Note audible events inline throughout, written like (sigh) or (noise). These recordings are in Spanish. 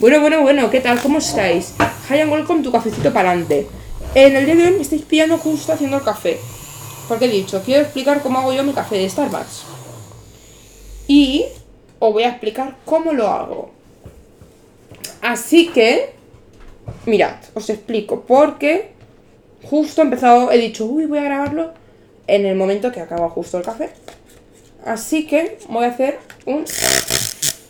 Bueno, bueno, bueno, ¿qué tal? ¿Cómo estáis? Hi and welcome tu cafecito para adelante. En el día de hoy me estáis pillando justo haciendo el café. Porque he dicho, quiero explicar cómo hago yo mi café de Starbucks. Y os voy a explicar cómo lo hago. Así que, mirad, os explico. Porque justo he empezado, he dicho, uy, voy a grabarlo en el momento que acaba justo el café. Así que voy a hacer un...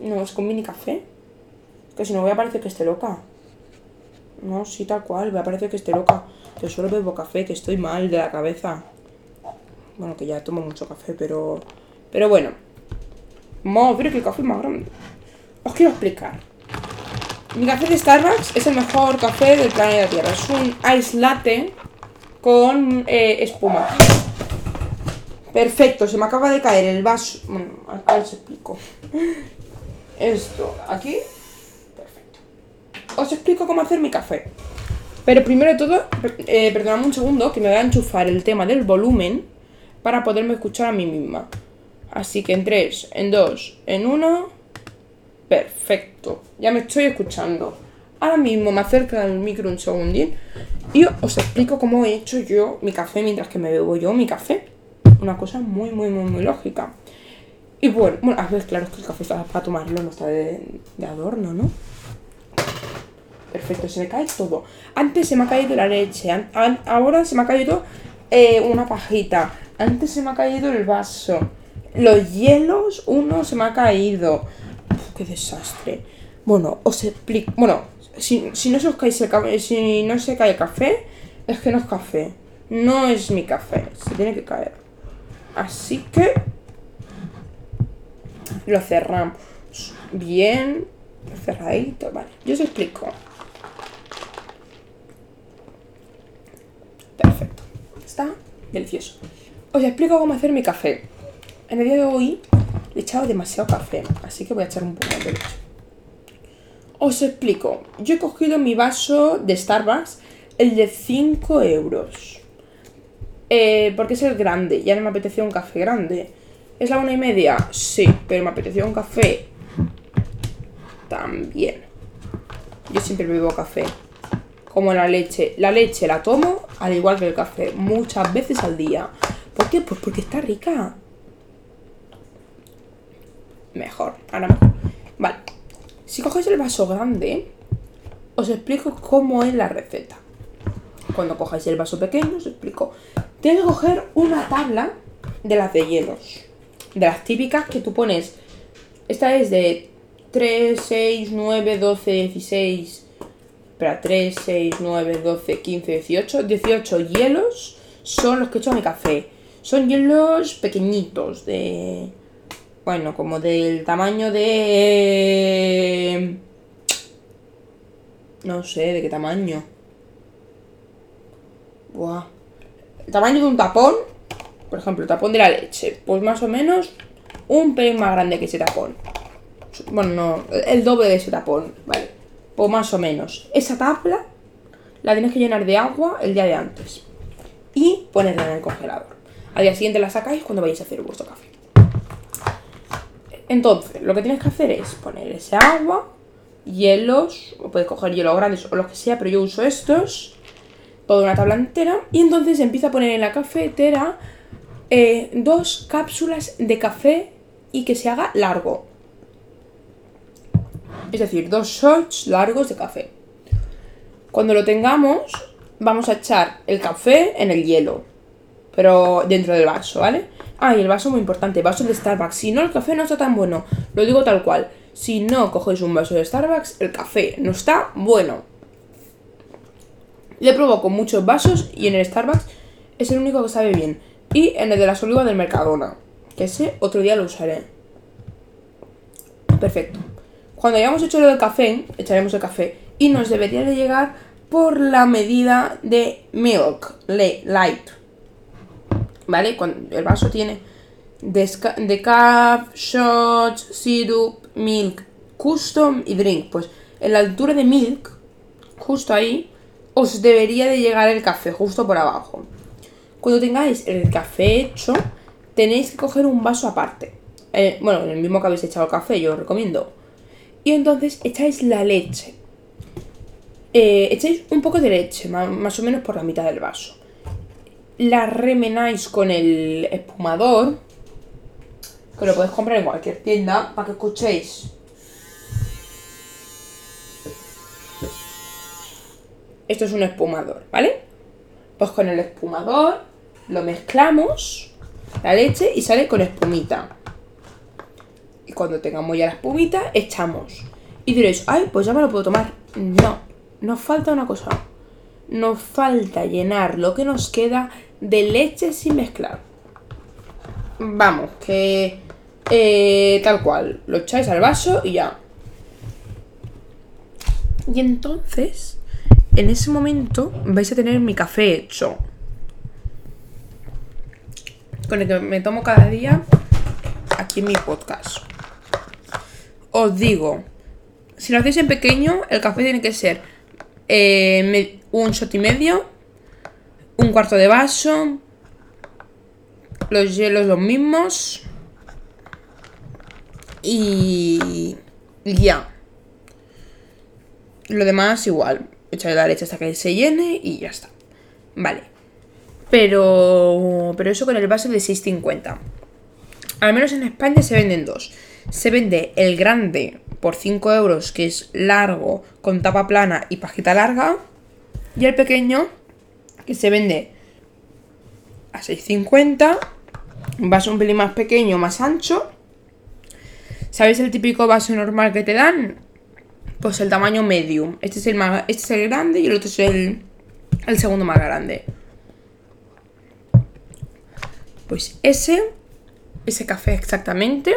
No, es con mini café. Que si no voy a parecer que esté loca. No, sí, tal cual, voy a parecer que esté loca. Que solo bebo café, que estoy mal de la cabeza. Bueno, que ya tomo mucho café, pero... Pero bueno. Madre, que el café es más grande. Os quiero explicar. Mi café de Starbucks es el mejor café del planeta Tierra. Es un ice latte con eh, espuma. Perfecto, se me acaba de caer el vaso. Bueno, ahora os explico. Esto, aquí. Os explico cómo hacer mi café. Pero primero de todo, eh, perdonadme un segundo que me voy a enchufar el tema del volumen para poderme escuchar a mí misma. Así que en 3, en 2, en 1. Perfecto. Ya me estoy escuchando. Ahora mismo me acerco al micro un segundín y os explico cómo he hecho yo mi café mientras que me bebo yo mi café. Una cosa muy, muy, muy, muy lógica. Y bueno, bueno, a ver, claro, es que el café está para tomarlo, no está de adorno, ¿no? Perfecto, se me cae todo. Antes se me ha caído la leche, ahora se me ha caído eh, una pajita. Antes se me ha caído el vaso. Los hielos, uno se me ha caído. Uf, qué desastre. Bueno, os explico. Bueno, si, si no se os cae el si no se cae el café, es que no es café. No es mi café. Se tiene que caer. Así que lo cerramos bien cerradito, vale. Yo os explico. Perfecto. Está delicioso. Os explico cómo hacer mi café. En el día de hoy le he echado demasiado café, así que voy a echar un poco de leche. Os explico. Yo he cogido mi vaso de Starbucks, el de 5 euros. Eh, porque es el grande, ya no me apetecía un café grande. ¿Es la una y media? Sí, pero me apetecía un café también. Yo siempre bebo café. Como la leche. La leche la tomo al igual que el café, muchas veces al día. ¿Por qué? Pues porque está rica. Mejor, ahora mejor. Vale. Si cogéis el vaso grande, os explico cómo es la receta. Cuando cojáis el vaso pequeño, os explico. Tienes que coger una tabla de las de hielos. De las típicas que tú pones. Esta es de 3, 6, 9, 12, 16. Espera, 3, 6, 9, 12, 15, 18. 18 hielos son los que he hecho a mi café. Son hielos pequeñitos, de. Bueno, como del tamaño de. No sé, ¿de qué tamaño? Buah. El tamaño de un tapón, por ejemplo, el tapón de la leche, pues más o menos un pelín más grande que ese tapón. Bueno, no, el doble de ese tapón, ¿vale? Pues más o menos. Esa tabla la tienes que llenar de agua el día de antes y ponerla en el congelador. Al día siguiente la sacáis cuando vayáis a hacer vuestro café. Entonces, lo que tienes que hacer es poner ese agua, hielos, o puedes coger hielos grandes o los que sea, pero yo uso estos, toda una tabla entera, y entonces empieza a poner en la cafetera eh, dos cápsulas de café y que se haga largo. Es decir, dos shots largos de café. Cuando lo tengamos, vamos a echar el café en el hielo, pero dentro del vaso, ¿vale? Ah, y el vaso muy importante, vaso de Starbucks. Si no, el café no está tan bueno. Lo digo tal cual. Si no cogéis un vaso de Starbucks, el café no está bueno. Le probó con muchos vasos y en el Starbucks es el único que sabe bien. Y en el de las olivas del Mercadona, que ese otro día lo usaré. Perfecto. Cuando hayamos hecho lo del café, echaremos el café y nos debería de llegar por la medida de milk light. ¿Vale? Cuando el vaso tiene decaf, shots, syrup, milk, custom y drink. Pues en la altura de milk, justo ahí, os debería de llegar el café, justo por abajo. Cuando tengáis el café hecho, tenéis que coger un vaso aparte. Eh, bueno, en el mismo que habéis echado el café, yo os recomiendo. Y entonces echáis la leche. Eh, echáis un poco de leche, más o menos por la mitad del vaso. La remenáis con el espumador, que lo podéis comprar en cualquier tienda, para que escuchéis. Esto es un espumador, ¿vale? Pues con el espumador lo mezclamos, la leche, y sale con espumita. Cuando tengamos ya la espumita, echamos. Y diréis, ay, pues ya me lo puedo tomar. No, nos falta una cosa. Nos falta llenar lo que nos queda de leche sin mezclar. Vamos, que eh, tal cual. Lo echáis al vaso y ya. Y entonces, en ese momento, vais a tener mi café hecho. Con el que me tomo cada día aquí en mi podcast. Os digo, si lo hacéis en pequeño, el café tiene que ser eh, un shot y medio, un cuarto de vaso, los hielos los mismos y, ya. Lo demás igual, echarle la leche hasta que se llene y ya está. Vale. Pero, pero eso con el vaso de 6,50. Al menos en España se venden dos. Se vende el grande por 5 euros, que es largo, con tapa plana y pajita larga. Y el pequeño, que se vende a 6,50. Un vaso un pelín más pequeño, más ancho. ¿Sabéis el típico vaso normal que te dan? Pues el tamaño medium. Este es el, más, este es el grande y el otro es el, el segundo más grande. Pues ese, ese café exactamente.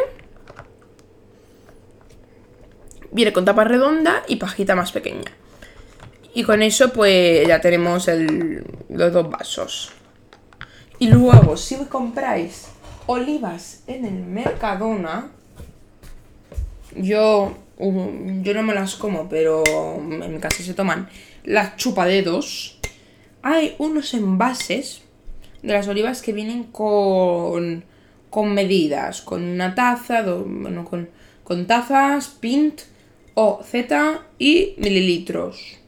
Viene con tapa redonda y pajita más pequeña. Y con eso pues ya tenemos los dos vasos. Y luego, si compráis olivas en el Mercadona, yo, yo no me las como, pero en mi casa se toman las chupadedos. Hay unos envases de las olivas que vienen con, con medidas, con una taza, bueno, con, con tazas, pint o Z y mililitros.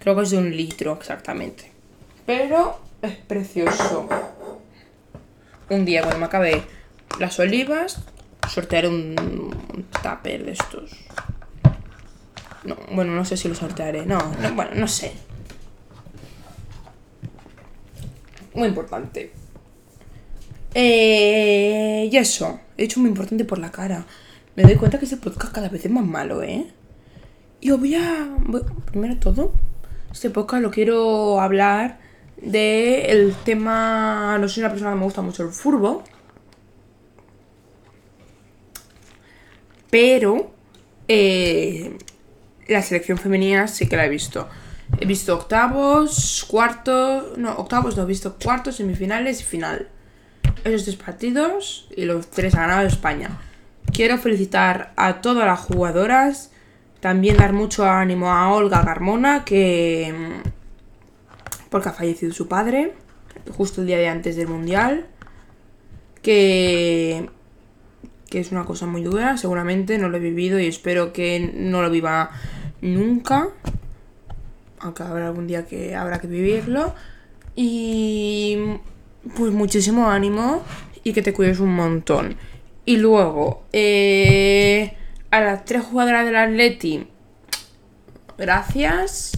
Creo que es de un litro exactamente. Pero es precioso. Un día cuando me acabe las olivas, sortearé un, un tupper de estos. No, bueno, no sé si lo sortearé. No, no, bueno, no sé. Muy importante. Eh, y eso. He hecho muy importante por la cara. Me doy cuenta que este podcast cada vez es más malo, ¿eh? Y os voy a. primero todo, este podcast lo quiero hablar de el tema. No soy una persona que me gusta mucho el furbo. Pero. Eh, la selección femenina sí que la he visto. He visto octavos, cuartos. No, octavos no, he visto cuartos, semifinales y final. Esos tres partidos y los tres ha ganado España. Quiero felicitar a todas las jugadoras también dar mucho ánimo a Olga Carmona, que. porque ha fallecido su padre, justo el día de antes del Mundial. Que. que es una cosa muy dura, seguramente no lo he vivido y espero que no lo viva nunca. Aunque habrá algún día que habrá que vivirlo. Y. pues muchísimo ánimo y que te cuides un montón. Y luego, eh a las tres jugadoras del Atleti, gracias.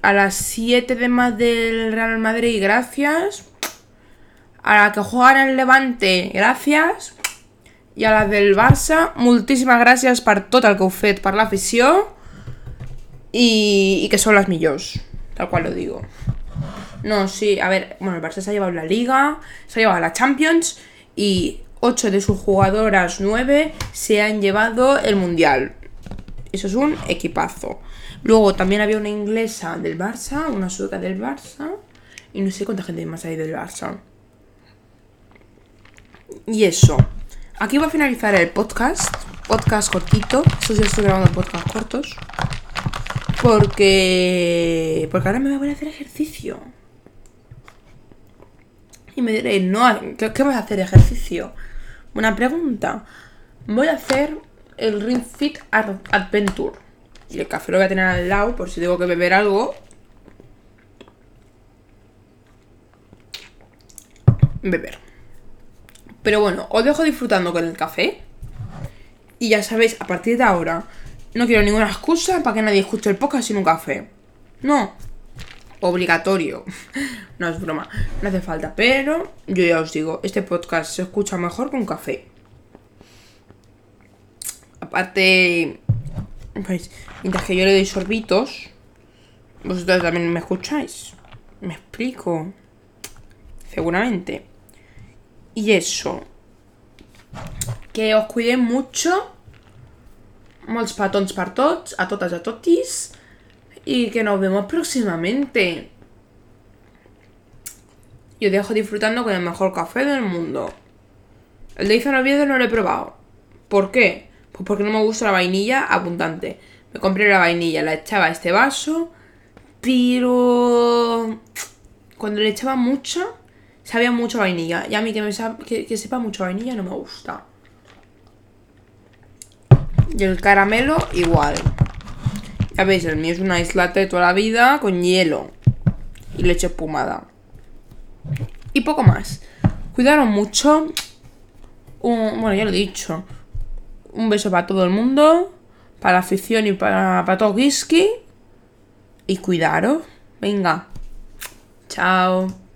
A las siete demás del Real Madrid, gracias. A la que juegan en el Levante, gracias. Y a las del Barça, muchísimas gracias por todo el que la afición y, que son las millors, tal cual lo digo. No, sí, a ver, bueno, el Barça se ha llevado la Liga, se ha llevado la Champions y 8 de sus jugadoras 9 se han llevado el mundial. Eso es un equipazo. Luego también había una inglesa del Barça, una sueca del Barça. Y no sé cuánta gente más hay del Barça. Y eso. Aquí va a finalizar el podcast. Podcast cortito. Eso sí estoy grabando podcast cortos. Porque. Porque ahora me voy a hacer ejercicio. Y me diréis, no, ¿qué, qué vas a hacer ejercicio? Una pregunta. Voy a hacer el Ring Fit Ad- Adventure. Y el café lo voy a tener al lado por si tengo que beber algo. Beber. Pero bueno, os dejo disfrutando con el café. Y ya sabéis, a partir de ahora, no quiero ninguna excusa para que nadie escuche el podcast sin un café. No. Obligatorio. (laughs) No es broma. No hace falta. Pero yo ya os digo, este podcast se escucha mejor con café. Aparte, pues, mientras que yo le doy sorbitos, vosotros también me escucháis. Me explico. Seguramente. Y eso. Que os cuidéis mucho. Molts petons per tots, a totes, a totis. Y que nos vemos próximamente. Y os dejo disfrutando con el mejor café del mundo. El de Izan Oviedo no lo he probado. ¿Por qué? Pues porque no me gusta la vainilla abundante. Me compré la vainilla, la echaba a este vaso, pero cuando le echaba mucha, sabía mucho vainilla. Y a mí que, me que, que sepa mucho vainilla no me gusta. Y el caramelo igual. Veis, el mío es una islate de toda la vida con hielo y leche espumada. Y poco más. Cuidaros mucho. Un- bueno, ya lo he dicho. Un beso para todo el mundo. Para la afición y para, para todo whisky. Y cuidaros. Venga. Chao.